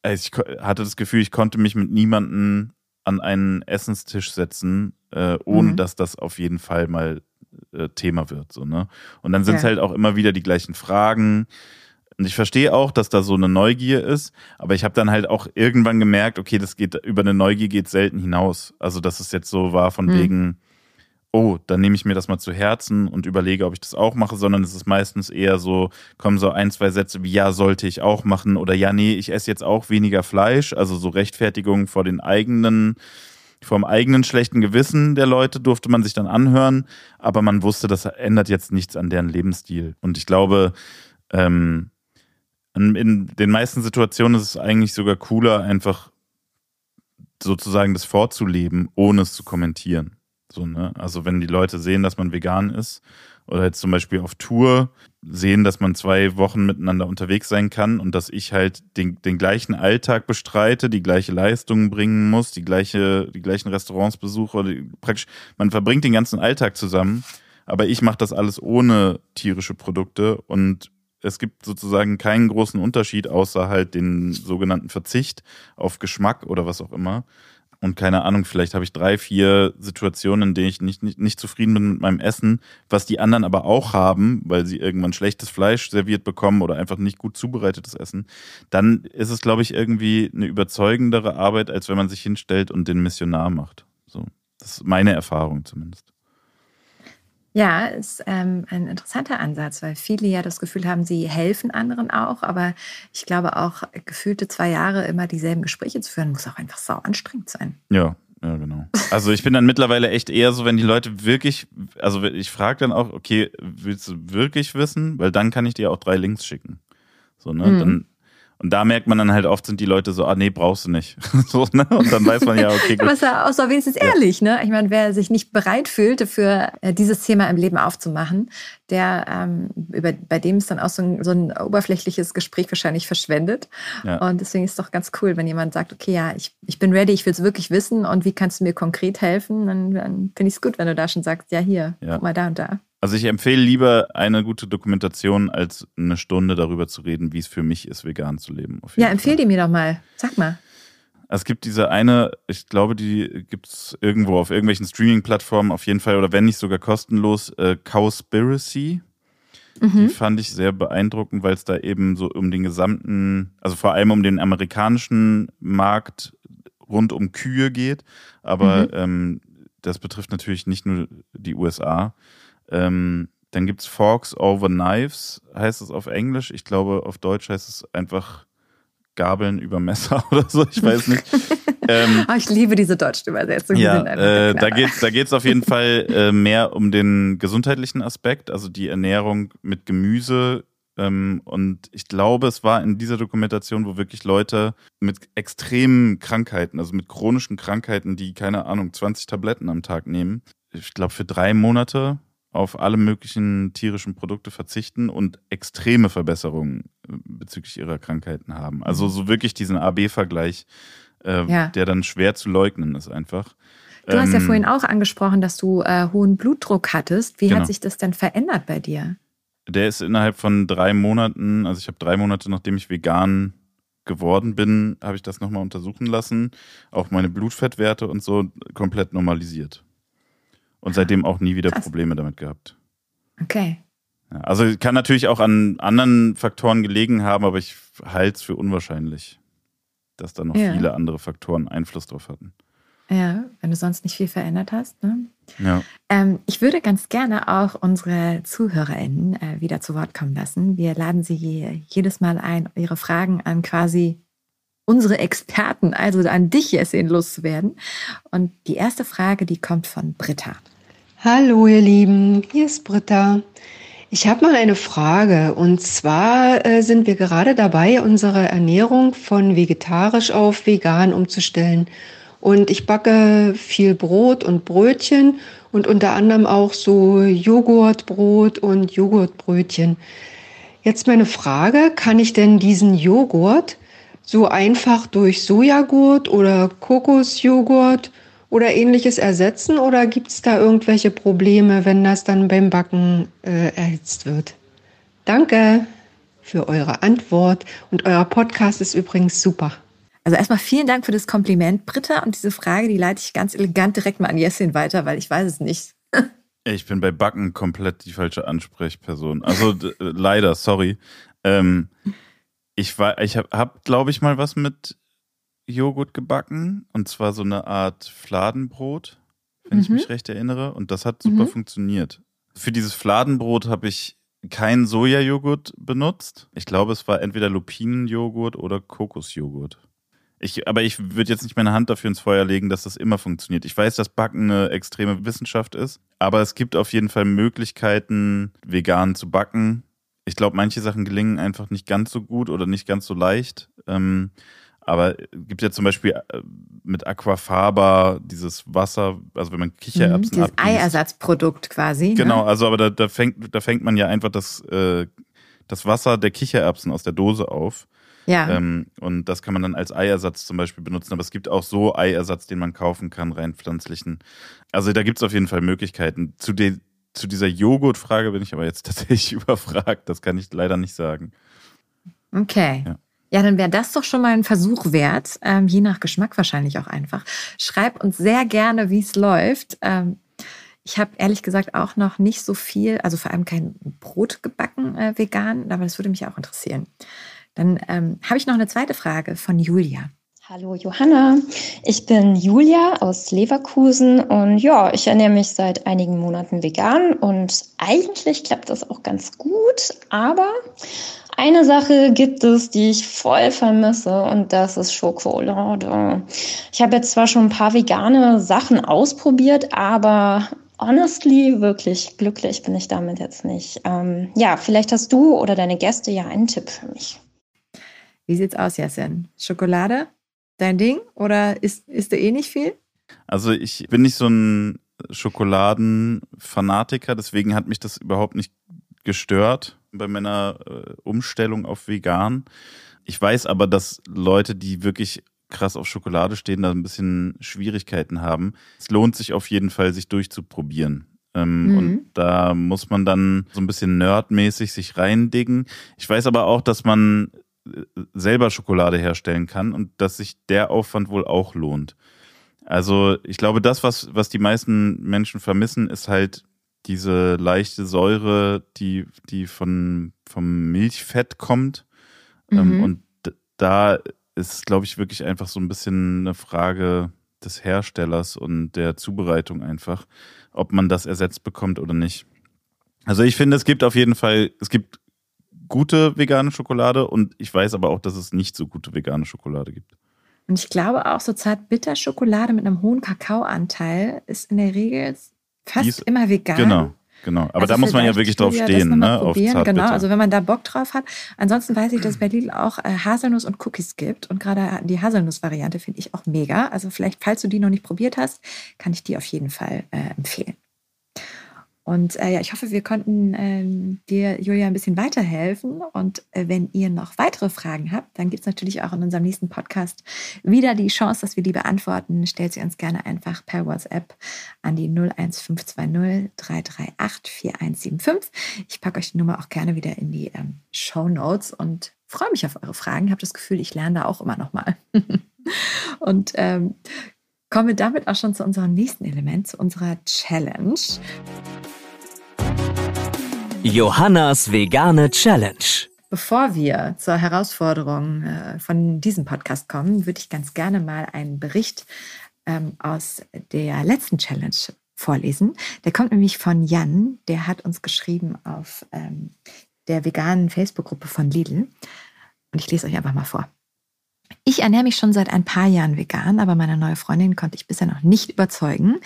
also ich hatte das Gefühl, ich konnte mich mit niemandem an einen Essenstisch setzen, äh, ohne mhm. dass das auf jeden Fall mal äh, Thema wird. So, ne? Und dann sind es ja. halt auch immer wieder die gleichen Fragen. Und ich verstehe auch, dass da so eine Neugier ist, aber ich habe dann halt auch irgendwann gemerkt, okay, das geht über eine Neugier geht selten hinaus. Also, dass es jetzt so war von mhm. wegen, oh, dann nehme ich mir das mal zu Herzen und überlege, ob ich das auch mache, sondern es ist meistens eher so, kommen so ein, zwei Sätze wie ja, sollte ich auch machen oder ja, nee, ich esse jetzt auch weniger Fleisch, also so Rechtfertigung vor den eigenen vom eigenen schlechten Gewissen der Leute durfte man sich dann anhören, aber man wusste, das ändert jetzt nichts an deren Lebensstil. Und ich glaube, ähm, in den meisten Situationen ist es eigentlich sogar cooler, einfach sozusagen das vorzuleben, ohne es zu kommentieren. So, ne? Also wenn die Leute sehen, dass man vegan ist oder jetzt zum Beispiel auf Tour sehen, dass man zwei Wochen miteinander unterwegs sein kann und dass ich halt den, den gleichen Alltag bestreite, die gleiche Leistung bringen muss, die gleiche, die gleichen Restaurants besuche, die, praktisch, man verbringt den ganzen Alltag zusammen, aber ich mache das alles ohne tierische Produkte und es gibt sozusagen keinen großen Unterschied, außer halt den sogenannten Verzicht auf Geschmack oder was auch immer. Und keine Ahnung, vielleicht habe ich drei, vier Situationen, in denen ich nicht, nicht, nicht zufrieden bin mit meinem Essen, was die anderen aber auch haben, weil sie irgendwann schlechtes Fleisch serviert bekommen oder einfach nicht gut zubereitetes Essen. Dann ist es, glaube ich, irgendwie eine überzeugendere Arbeit, als wenn man sich hinstellt und den Missionar macht. So. Das ist meine Erfahrung zumindest. Ja, ist ähm, ein interessanter Ansatz, weil viele ja das Gefühl haben, sie helfen anderen auch. Aber ich glaube auch, gefühlte zwei Jahre immer dieselben Gespräche zu führen, muss auch einfach sau anstrengend sein. Ja, ja, genau. Also ich bin dann mittlerweile echt eher so, wenn die Leute wirklich, also ich frage dann auch, okay, willst du wirklich wissen? Weil dann kann ich dir auch drei Links schicken. So, ne? Mhm. Dann und da merkt man dann halt oft sind die Leute so, ah nee, brauchst du nicht. so, ne? Und dann weiß man ja, okay, gut. Aber es ist ja auch so wenigstens ja. ehrlich, ne? Ich meine, wer sich nicht bereit fühlt, für äh, dieses Thema im Leben aufzumachen, der, ähm, über, bei dem ist dann auch so ein, so ein oberflächliches Gespräch wahrscheinlich verschwendet. Ja. Und deswegen ist es doch ganz cool, wenn jemand sagt, okay, ja, ich, ich bin ready, ich will es wirklich wissen und wie kannst du mir konkret helfen? Dann, dann finde ich es gut, wenn du da schon sagst, ja, hier, ja. guck mal da und da. Also ich empfehle lieber eine gute Dokumentation, als eine Stunde darüber zu reden, wie es für mich ist, vegan zu leben. Ja, empfehle die mir doch mal. Sag mal. Es gibt diese eine, ich glaube, die gibt es irgendwo auf irgendwelchen Streaming-Plattformen auf jeden Fall oder wenn nicht sogar kostenlos, äh, Cowspiracy. Mhm. Die fand ich sehr beeindruckend, weil es da eben so um den gesamten, also vor allem um den amerikanischen Markt rund um Kühe geht. Aber mhm. ähm, das betrifft natürlich nicht nur die USA. Ähm, dann gibt es Forks over Knives, heißt es auf Englisch. Ich glaube, auf Deutsch heißt es einfach Gabeln über Messer oder so, ich weiß nicht. ähm, oh, ich liebe diese deutschen Übersetzungen. Ja, äh, da geht es da geht's auf jeden Fall äh, mehr um den gesundheitlichen Aspekt, also die Ernährung mit Gemüse. Ähm, und ich glaube, es war in dieser Dokumentation, wo wirklich Leute mit extremen Krankheiten, also mit chronischen Krankheiten, die, keine Ahnung, 20 Tabletten am Tag nehmen, ich glaube, für drei Monate auf alle möglichen tierischen Produkte verzichten und extreme Verbesserungen äh, bezüglich ihrer Krankheiten haben. Also mhm. so wirklich diesen AB-Vergleich, äh, ja. der dann schwer zu leugnen ist einfach. Du hast ja ähm, vorhin auch angesprochen, dass du äh, hohen Blutdruck hattest. Wie genau. hat sich das denn verändert bei dir? Der ist innerhalb von drei Monaten, also ich habe drei Monate, nachdem ich vegan geworden bin, habe ich das nochmal untersuchen lassen. Auch meine Blutfettwerte und so komplett normalisiert. Und seitdem auch nie wieder Krass. Probleme damit gehabt. Okay. Ja, also kann natürlich auch an anderen Faktoren gelegen haben, aber ich halte es für unwahrscheinlich, dass da noch ja. viele andere Faktoren Einfluss drauf hatten. Ja, wenn du sonst nicht viel verändert hast. Ne? Ja. Ähm, ich würde ganz gerne auch unsere ZuhörerInnen äh, wieder zu Wort kommen lassen. Wir laden sie jedes Mal ein, ihre Fragen an quasi unsere Experten, also an dich, Jessin, loszuwerden. Und die erste Frage, die kommt von Britta. Hallo ihr Lieben, hier ist Britta. Ich habe mal eine Frage und zwar äh, sind wir gerade dabei, unsere Ernährung von vegetarisch auf vegan umzustellen. Und ich backe viel Brot und Brötchen und unter anderem auch so Joghurtbrot und Joghurtbrötchen. Jetzt meine Frage, kann ich denn diesen Joghurt so einfach durch Sojagurt oder Kokosjoghurt oder ähnliches ersetzen oder gibt es da irgendwelche Probleme, wenn das dann beim Backen äh, erhitzt wird? Danke für eure Antwort und euer Podcast ist übrigens super. Also erstmal vielen Dank für das Kompliment, Britta. Und diese Frage, die leite ich ganz elegant direkt mal an Jessin weiter, weil ich weiß es nicht. Ich bin bei Backen komplett die falsche Ansprechperson. Also leider, sorry. Ähm, ich war, ich habe, hab, glaube ich, mal was mit Joghurt gebacken und zwar so eine Art Fladenbrot, wenn mhm. ich mich recht erinnere. Und das hat super mhm. funktioniert. Für dieses Fladenbrot habe ich keinen Sojajoghurt benutzt. Ich glaube, es war entweder Lupinenjoghurt oder Kokosjoghurt. Ich, aber ich würde jetzt nicht meine Hand dafür ins Feuer legen, dass das immer funktioniert. Ich weiß, dass Backen eine extreme Wissenschaft ist, aber es gibt auf jeden Fall Möglichkeiten, vegan zu backen. Ich glaube, manche Sachen gelingen einfach nicht ganz so gut oder nicht ganz so leicht. Ähm, aber gibt ja zum Beispiel äh, mit Aquafaba dieses Wasser, also wenn man Kichererbsen mhm, Dieses Eiersatzprodukt quasi. Ne? Genau, ne? also aber da, da, fängt, da fängt man ja einfach das, äh, das Wasser der Kichererbsen aus der Dose auf ja. Ähm, und das kann man dann als Eiersatz zum Beispiel benutzen. Aber es gibt auch so Eiersatz, den man kaufen kann, rein pflanzlichen. Also da gibt es auf jeden Fall Möglichkeiten. Zu, de, zu dieser Joghurtfrage bin ich aber jetzt tatsächlich überfragt. Das kann ich leider nicht sagen. Okay. Ja. Ja, dann wäre das doch schon mal ein Versuch wert, ähm, je nach Geschmack wahrscheinlich auch einfach. Schreib uns sehr gerne, wie es läuft. Ähm, ich habe ehrlich gesagt auch noch nicht so viel, also vor allem kein Brot gebacken äh, vegan, aber das würde mich auch interessieren. Dann ähm, habe ich noch eine zweite Frage von Julia. Hallo Johanna, ich bin Julia aus Leverkusen und ja, ich ernähre mich seit einigen Monaten vegan und eigentlich klappt das auch ganz gut, aber eine Sache gibt es, die ich voll vermisse und das ist Schokolade. Ich habe jetzt zwar schon ein paar vegane Sachen ausprobiert, aber honestly, wirklich glücklich bin ich damit jetzt nicht. Ähm, ja, vielleicht hast du oder deine Gäste ja einen Tipp für mich. Wie sieht's aus, Jasin? Schokolade? Dein Ding? Oder isst, isst du eh nicht viel? Also ich bin nicht so ein Schokoladenfanatiker, deswegen hat mich das überhaupt nicht gestört bei meiner äh, Umstellung auf vegan. Ich weiß aber, dass Leute, die wirklich krass auf Schokolade stehen, da ein bisschen Schwierigkeiten haben. Es lohnt sich auf jeden Fall, sich durchzuprobieren. Ähm, mhm. Und da muss man dann so ein bisschen nerdmäßig sich reindicken. Ich weiß aber auch, dass man selber Schokolade herstellen kann und dass sich der Aufwand wohl auch lohnt. Also ich glaube, das, was, was die meisten Menschen vermissen, ist halt diese leichte Säure, die, die von, vom Milchfett kommt. Ähm, mhm. und da ist, glaube ich, wirklich einfach so ein bisschen eine Frage des Herstellers und der Zubereitung einfach, ob man das ersetzt bekommt oder nicht. Also ich finde, es gibt auf jeden Fall, es gibt gute vegane Schokolade und ich weiß aber auch, dass es nicht so gute vegane Schokolade gibt. Und ich glaube auch, so Zartbitterschokolade mit einem hohen Kakaoanteil ist in der Regel fast ist, immer vegan. Genau. Genau, aber also da muss man ja wirklich drauf stehen, ne? Auf genau, also wenn man da Bock drauf hat. Ansonsten weiß ich, dass bei Lidl auch äh, Haselnuss und Cookies gibt. Und gerade die Haselnuss-Variante finde ich auch mega. Also vielleicht, falls du die noch nicht probiert hast, kann ich die auf jeden Fall äh, empfehlen. Und äh, ja, ich hoffe, wir konnten ähm, dir, Julia, ein bisschen weiterhelfen. Und äh, wenn ihr noch weitere Fragen habt, dann gibt es natürlich auch in unserem nächsten Podcast wieder die Chance, dass wir die beantworten. Stellt sie uns gerne einfach per WhatsApp an die 01520 338 4175. Ich packe euch die Nummer auch gerne wieder in die ähm, Show Notes und freue mich auf eure Fragen. Ich habe das Gefühl, ich lerne da auch immer noch mal. und ähm, komme damit auch schon zu unserem nächsten Element, zu unserer Challenge. Johannas vegane Challenge. Bevor wir zur Herausforderung äh, von diesem Podcast kommen, würde ich ganz gerne mal einen Bericht ähm, aus der letzten Challenge vorlesen. Der kommt nämlich von Jan, der hat uns geschrieben auf ähm, der veganen Facebook-Gruppe von Lidl. Und ich lese euch einfach mal vor. Ich ernähre mich schon seit ein paar Jahren vegan, aber meine neue Freundin konnte ich bisher noch nicht überzeugen.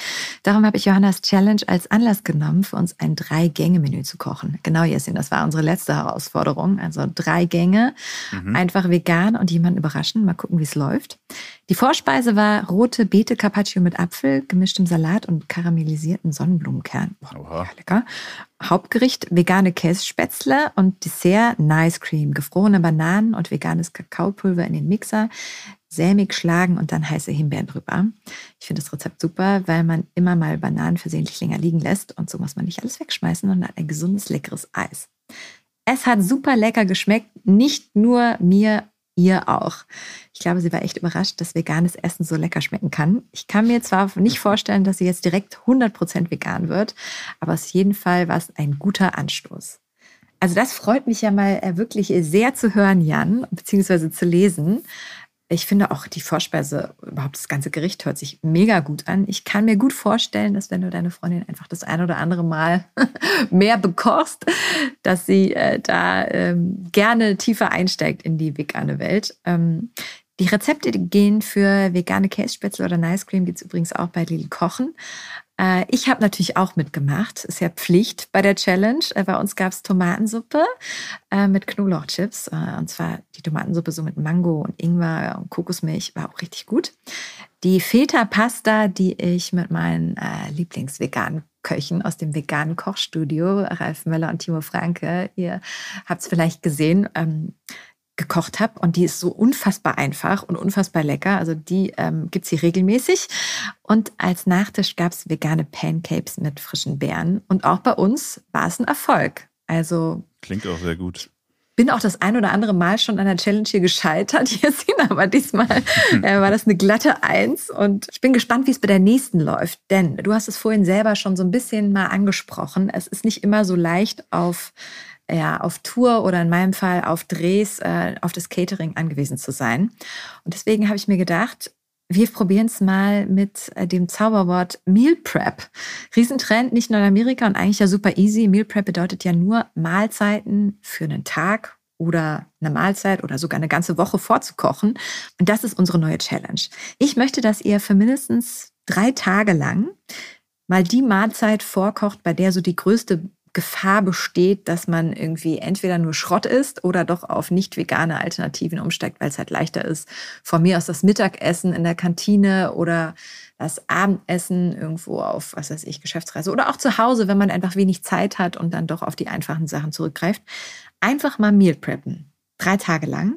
Darum habe ich Johannas Challenge als Anlass genommen, für uns ein Drei-Gänge-Menü zu kochen. Genau, Jessin, das war unsere letzte Herausforderung. Also drei Gänge, mhm. einfach vegan und jemanden überraschen. Mal gucken, wie es läuft. Die Vorspeise war rote Beete Carpaccio mit Apfel, gemischtem Salat und karamellisierten Sonnenblumenkern. Boah, lecker. Hauptgericht vegane Kässpätzle und Dessert Nice Cream. Gefrorene Bananen und veganes Kakaopulver in den Mixer, sämig schlagen und dann heiße Himbeeren drüber. Ich finde das Rezept super, weil man immer mal Bananen versehentlich länger liegen lässt und so muss man nicht alles wegschmeißen und hat ein gesundes, leckeres Eis. Es hat super lecker geschmeckt, nicht nur mir ihr auch. Ich glaube, sie war echt überrascht, dass veganes Essen so lecker schmecken kann. Ich kann mir zwar nicht vorstellen, dass sie jetzt direkt 100% vegan wird, aber auf jeden Fall war es ein guter Anstoß. Also das freut mich ja mal äh, wirklich sehr zu hören, Jan, beziehungsweise zu lesen. Ich finde auch die Vorspeise, überhaupt das ganze Gericht hört sich mega gut an. Ich kann mir gut vorstellen, dass wenn du deine Freundin einfach das ein oder andere Mal mehr bekochst, dass sie äh, da ähm, gerne tiefer einsteigt in die vegane Welt. Ähm, die Rezepte gehen für vegane Kässpätzle oder Nice Cream gibt es übrigens auch bei Lili Kochen. Äh, ich habe natürlich auch mitgemacht. Ist ja Pflicht bei der Challenge. Äh, bei uns gab es Tomatensuppe äh, mit Knoblauchchips. Und zwar die Tomatensuppe so mit Mango und Ingwer und Kokosmilch. War auch richtig gut. Die Feta-Pasta, die ich mit meinen Lieblingsveganen Köchen aus dem veganen Kochstudio, Ralf Möller und Timo Franke. Ihr habt es vielleicht gesehen. Ähm, gekocht habe und die ist so unfassbar einfach und unfassbar lecker. Also die ähm, gibt es hier regelmäßig. Und als Nachtisch gab es vegane Pancakes mit frischen Beeren. Und auch bei uns war es ein Erfolg. Also klingt auch sehr gut. Bin auch das ein oder andere Mal schon an der Challenge hier gescheitert, Jessin, aber diesmal äh, war das eine glatte Eins. Und ich bin gespannt, wie es bei der nächsten läuft. Denn du hast es vorhin selber schon so ein bisschen mal angesprochen. Es ist nicht immer so leicht auf ja, auf Tour oder in meinem Fall auf Drehs, äh, auf das Catering angewiesen zu sein. Und deswegen habe ich mir gedacht, wir probieren es mal mit äh, dem Zauberwort Meal Prep. Riesentrend, nicht nur in Amerika und eigentlich ja super easy. Meal Prep bedeutet ja nur Mahlzeiten für einen Tag oder eine Mahlzeit oder sogar eine ganze Woche vorzukochen. Und das ist unsere neue Challenge. Ich möchte, dass ihr für mindestens drei Tage lang mal die Mahlzeit vorkocht, bei der so die größte Gefahr besteht, dass man irgendwie entweder nur Schrott isst oder doch auf nicht vegane Alternativen umsteigt, weil es halt leichter ist. Von mir aus das Mittagessen in der Kantine oder das Abendessen irgendwo auf, was weiß ich, Geschäftsreise oder auch zu Hause, wenn man einfach wenig Zeit hat und dann doch auf die einfachen Sachen zurückgreift. Einfach mal Meal preppen. Drei Tage lang.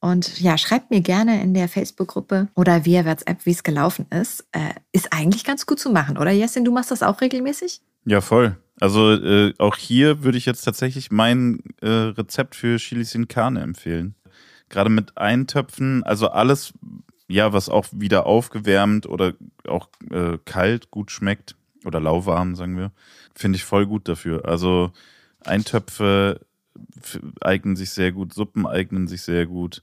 Und ja, schreibt mir gerne in der Facebook-Gruppe oder via WhatsApp, wie es gelaufen ist. Äh, ist eigentlich ganz gut zu machen, oder Jessin? Du machst das auch regelmäßig? Ja, voll. Also äh, auch hier würde ich jetzt tatsächlich mein äh, Rezept für Chili sin Carne empfehlen. Gerade mit Eintöpfen, also alles, ja, was auch wieder aufgewärmt oder auch äh, kalt gut schmeckt oder lauwarm, sagen wir, finde ich voll gut dafür. Also Eintöpfe eignen sich sehr gut, Suppen eignen sich sehr gut.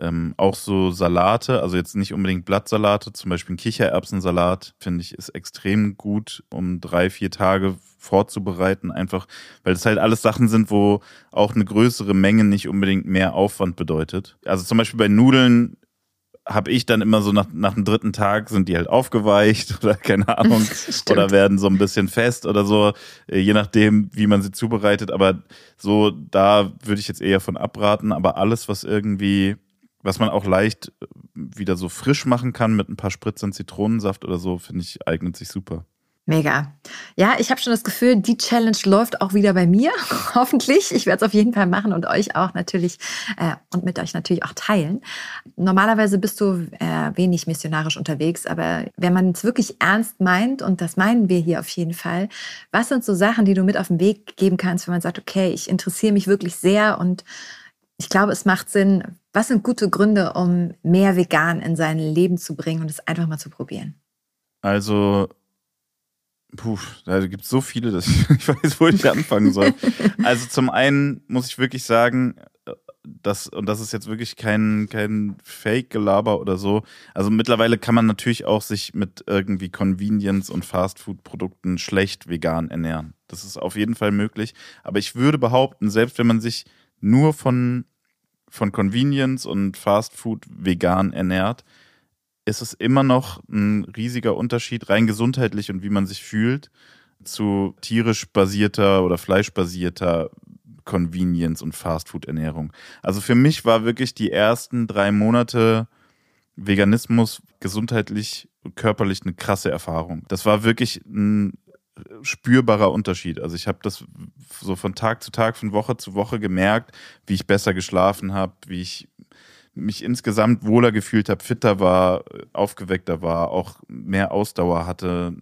Ähm, auch so Salate, also jetzt nicht unbedingt Blattsalate, zum Beispiel ein Kichererbsensalat, finde ich, ist extrem gut, um drei, vier Tage vorzubereiten, einfach weil es halt alles Sachen sind, wo auch eine größere Menge nicht unbedingt mehr Aufwand bedeutet. Also zum Beispiel bei Nudeln habe ich dann immer so nach, nach dem dritten Tag sind die halt aufgeweicht oder keine Ahnung oder werden so ein bisschen fest oder so, äh, je nachdem, wie man sie zubereitet. Aber so, da würde ich jetzt eher von abraten. Aber alles, was irgendwie was man auch leicht äh, wieder so frisch machen kann mit ein paar Spritzern Zitronensaft oder so, finde ich, eignet sich super. Mega. Ja, ich habe schon das Gefühl, die Challenge läuft auch wieder bei mir. Hoffentlich. Ich werde es auf jeden Fall machen und euch auch natürlich äh, und mit euch natürlich auch teilen. Normalerweise bist du äh, wenig missionarisch unterwegs, aber wenn man es wirklich ernst meint, und das meinen wir hier auf jeden Fall, was sind so Sachen, die du mit auf den Weg geben kannst, wenn man sagt, okay, ich interessiere mich wirklich sehr und ich glaube, es macht Sinn. Was sind gute Gründe, um mehr vegan in sein Leben zu bringen und es einfach mal zu probieren? Also, puh, da gibt es so viele, dass ich, ich weiß, wo ich anfangen soll. also zum einen muss ich wirklich sagen, das, und das ist jetzt wirklich kein, kein Fake-Gelaber oder so. Also mittlerweile kann man natürlich auch sich mit irgendwie Convenience- und Fastfood-Produkten schlecht vegan ernähren. Das ist auf jeden Fall möglich. Aber ich würde behaupten, selbst wenn man sich nur von von Convenience und Fast Food vegan ernährt, ist es immer noch ein riesiger Unterschied, rein gesundheitlich und wie man sich fühlt, zu tierisch basierter oder fleischbasierter Convenience und Fastfood-Ernährung. Also für mich war wirklich die ersten drei Monate Veganismus gesundheitlich und körperlich eine krasse Erfahrung. Das war wirklich ein spürbarer Unterschied. Also ich habe das so von Tag zu Tag, von Woche zu Woche gemerkt, wie ich besser geschlafen habe, wie ich mich insgesamt wohler gefühlt habe, fitter war, aufgeweckter war, auch mehr Ausdauer hatte,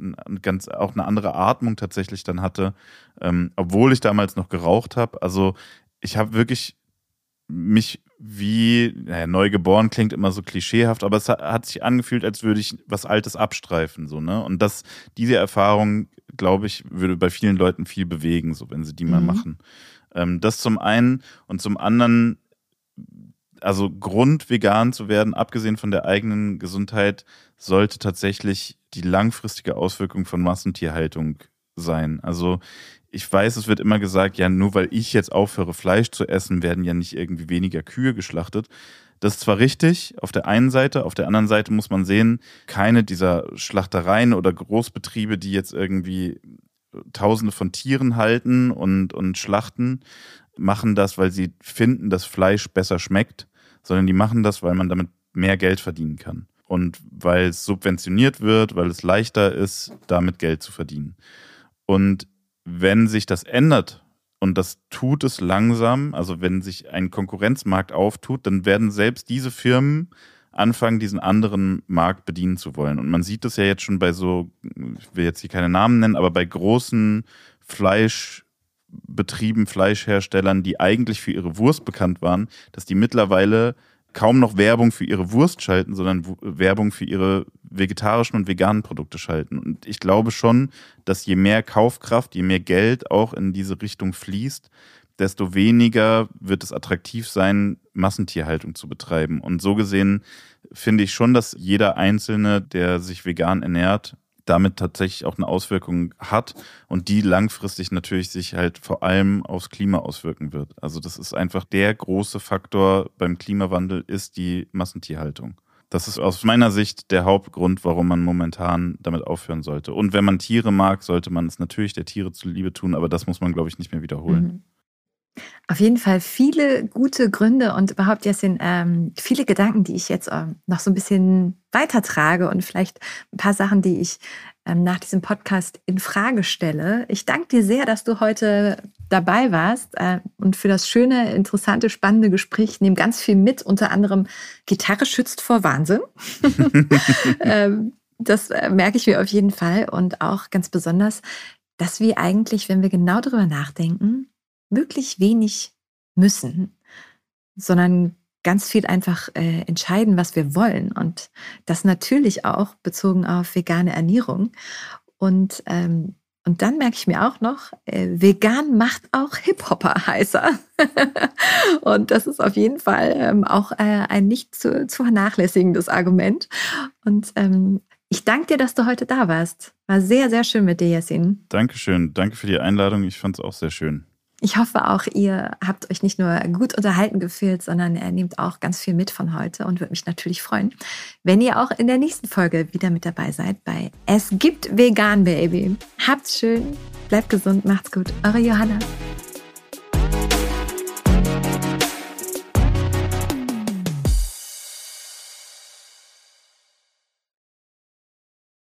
ganz auch eine andere Atmung tatsächlich dann hatte, ähm, obwohl ich damals noch geraucht habe. Also ich habe wirklich mich wie, naja, neu geboren klingt immer so klischeehaft, aber es hat sich angefühlt, als würde ich was Altes abstreifen, so, ne? Und das, diese Erfahrung, glaube ich, würde bei vielen Leuten viel bewegen, so, wenn sie die mhm. mal machen. Ähm, das zum einen und zum anderen, also Grund, vegan zu werden, abgesehen von der eigenen Gesundheit, sollte tatsächlich die langfristige Auswirkung von Massentierhaltung sein. Also ich weiß, es wird immer gesagt, ja, nur weil ich jetzt aufhöre, Fleisch zu essen, werden ja nicht irgendwie weniger Kühe geschlachtet. Das ist zwar richtig auf der einen Seite, auf der anderen Seite muss man sehen, keine dieser Schlachtereien oder Großbetriebe, die jetzt irgendwie Tausende von Tieren halten und, und schlachten, machen das, weil sie finden, dass Fleisch besser schmeckt, sondern die machen das, weil man damit mehr Geld verdienen kann. Und weil es subventioniert wird, weil es leichter ist, damit Geld zu verdienen. Und wenn sich das ändert, und das tut es langsam, also wenn sich ein Konkurrenzmarkt auftut, dann werden selbst diese Firmen anfangen, diesen anderen Markt bedienen zu wollen. Und man sieht das ja jetzt schon bei so, ich will jetzt hier keine Namen nennen, aber bei großen Fleischbetrieben, Fleischherstellern, die eigentlich für ihre Wurst bekannt waren, dass die mittlerweile kaum noch Werbung für ihre Wurst schalten, sondern Werbung für ihre vegetarischen und veganen Produkte schalten. Und ich glaube schon, dass je mehr Kaufkraft, je mehr Geld auch in diese Richtung fließt, desto weniger wird es attraktiv sein, Massentierhaltung zu betreiben. Und so gesehen finde ich schon, dass jeder Einzelne, der sich vegan ernährt, damit tatsächlich auch eine Auswirkung hat und die langfristig natürlich sich halt vor allem aufs Klima auswirken wird. Also das ist einfach der große Faktor beim Klimawandel ist die Massentierhaltung. Das ist aus meiner Sicht der Hauptgrund, warum man momentan damit aufhören sollte. Und wenn man Tiere mag, sollte man es natürlich der Tiere zuliebe tun, aber das muss man, glaube ich, nicht mehr wiederholen. Mhm. Auf jeden Fall viele gute Gründe und überhaupt, Jessin, ähm, viele Gedanken, die ich jetzt ähm, noch so ein bisschen weitertrage und vielleicht ein paar Sachen, die ich ähm, nach diesem Podcast in Frage stelle. Ich danke dir sehr, dass du heute dabei warst äh, und für das schöne, interessante, spannende Gespräch. Ich nehme ganz viel mit, unter anderem Gitarre schützt vor Wahnsinn. Ähm, das äh, merke ich mir auf jeden Fall und auch ganz besonders, dass wir eigentlich, wenn wir genau darüber nachdenken, wirklich wenig müssen, sondern ganz viel einfach äh, entscheiden, was wir wollen. Und das natürlich auch bezogen auf vegane Ernährung. Und, ähm, und dann merke ich mir auch noch, äh, vegan macht auch Hip-Hopper heißer. und das ist auf jeden Fall ähm, auch äh, ein nicht zu, zu vernachlässigendes Argument. Und ähm, ich danke dir, dass du heute da warst. War sehr, sehr schön mit dir, Yasin. Dankeschön. Danke für die Einladung. Ich fand es auch sehr schön. Ich hoffe auch, ihr habt euch nicht nur gut unterhalten gefühlt, sondern ihr nehmt auch ganz viel mit von heute und würde mich natürlich freuen, wenn ihr auch in der nächsten Folge wieder mit dabei seid bei Es gibt Vegan Baby. Habt's schön, bleibt gesund, macht's gut. Eure Johanna.